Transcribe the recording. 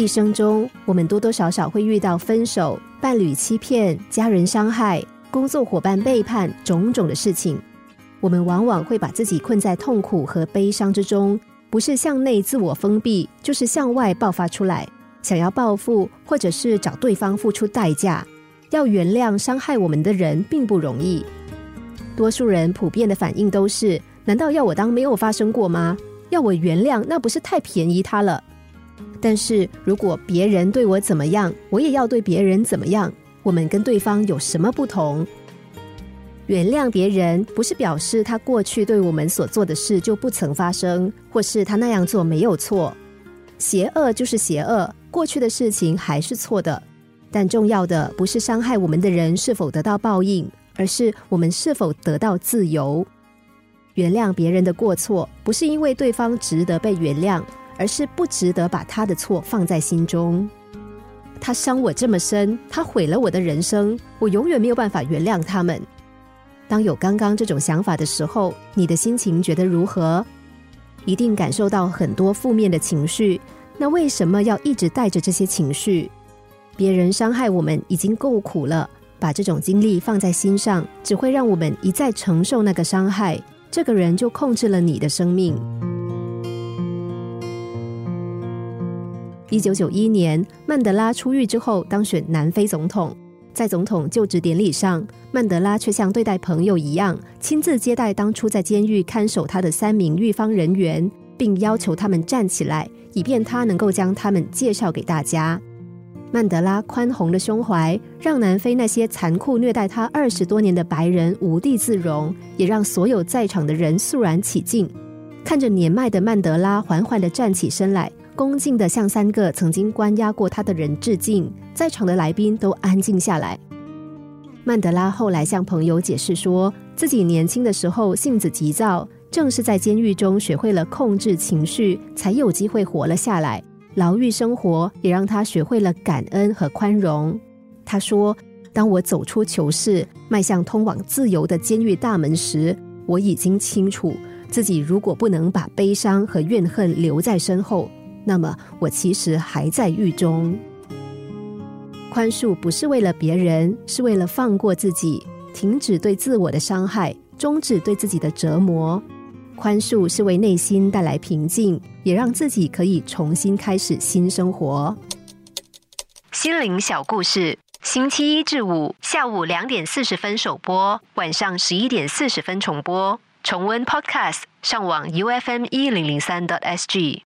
一生中，我们多多少少会遇到分手、伴侣欺骗、家人伤害、工作伙伴背叛种种的事情。我们往往会把自己困在痛苦和悲伤之中，不是向内自我封闭，就是向外爆发出来，想要报复，或者是找对方付出代价。要原谅伤害我们的人并不容易。多数人普遍的反应都是：难道要我当没有发生过吗？要我原谅，那不是太便宜他了？但是如果别人对我怎么样，我也要对别人怎么样。我们跟对方有什么不同？原谅别人不是表示他过去对我们所做的事就不曾发生，或是他那样做没有错。邪恶就是邪恶，过去的事情还是错的。但重要的不是伤害我们的人是否得到报应，而是我们是否得到自由。原谅别人的过错，不是因为对方值得被原谅。而是不值得把他的错放在心中。他伤我这么深，他毁了我的人生，我永远没有办法原谅他们。当有刚刚这种想法的时候，你的心情觉得如何？一定感受到很多负面的情绪。那为什么要一直带着这些情绪？别人伤害我们已经够苦了，把这种经历放在心上，只会让我们一再承受那个伤害。这个人就控制了你的生命。一九九一年，曼德拉出狱之后当选南非总统。在总统就职典礼上，曼德拉却像对待朋友一样，亲自接待当初在监狱看守他的三名狱方人员，并要求他们站起来，以便他能够将他们介绍给大家。曼德拉宽宏的胸怀，让南非那些残酷虐待他二十多年的白人无地自容，也让所有在场的人肃然起敬。看着年迈的曼德拉缓缓的站起身来。恭敬的向三个曾经关押过他的人致敬，在场的来宾都安静下来。曼德拉后来向朋友解释说，自己年轻的时候性子急躁，正是在监狱中学会了控制情绪，才有机会活了下来。牢狱生活也让他学会了感恩和宽容。他说：“当我走出囚室，迈向通往自由的监狱大门时，我已经清楚自己如果不能把悲伤和怨恨留在身后。”那么，我其实还在狱中。宽恕不是为了别人，是为了放过自己，停止对自我的伤害，终止对自己的折磨。宽恕是为内心带来平静，也让自己可以重新开始新生活。心灵小故事，星期一至五下午两点四十分首播，晚上十一点四十分重播。重温 Podcast，上网 U F M 一零零三 t S G。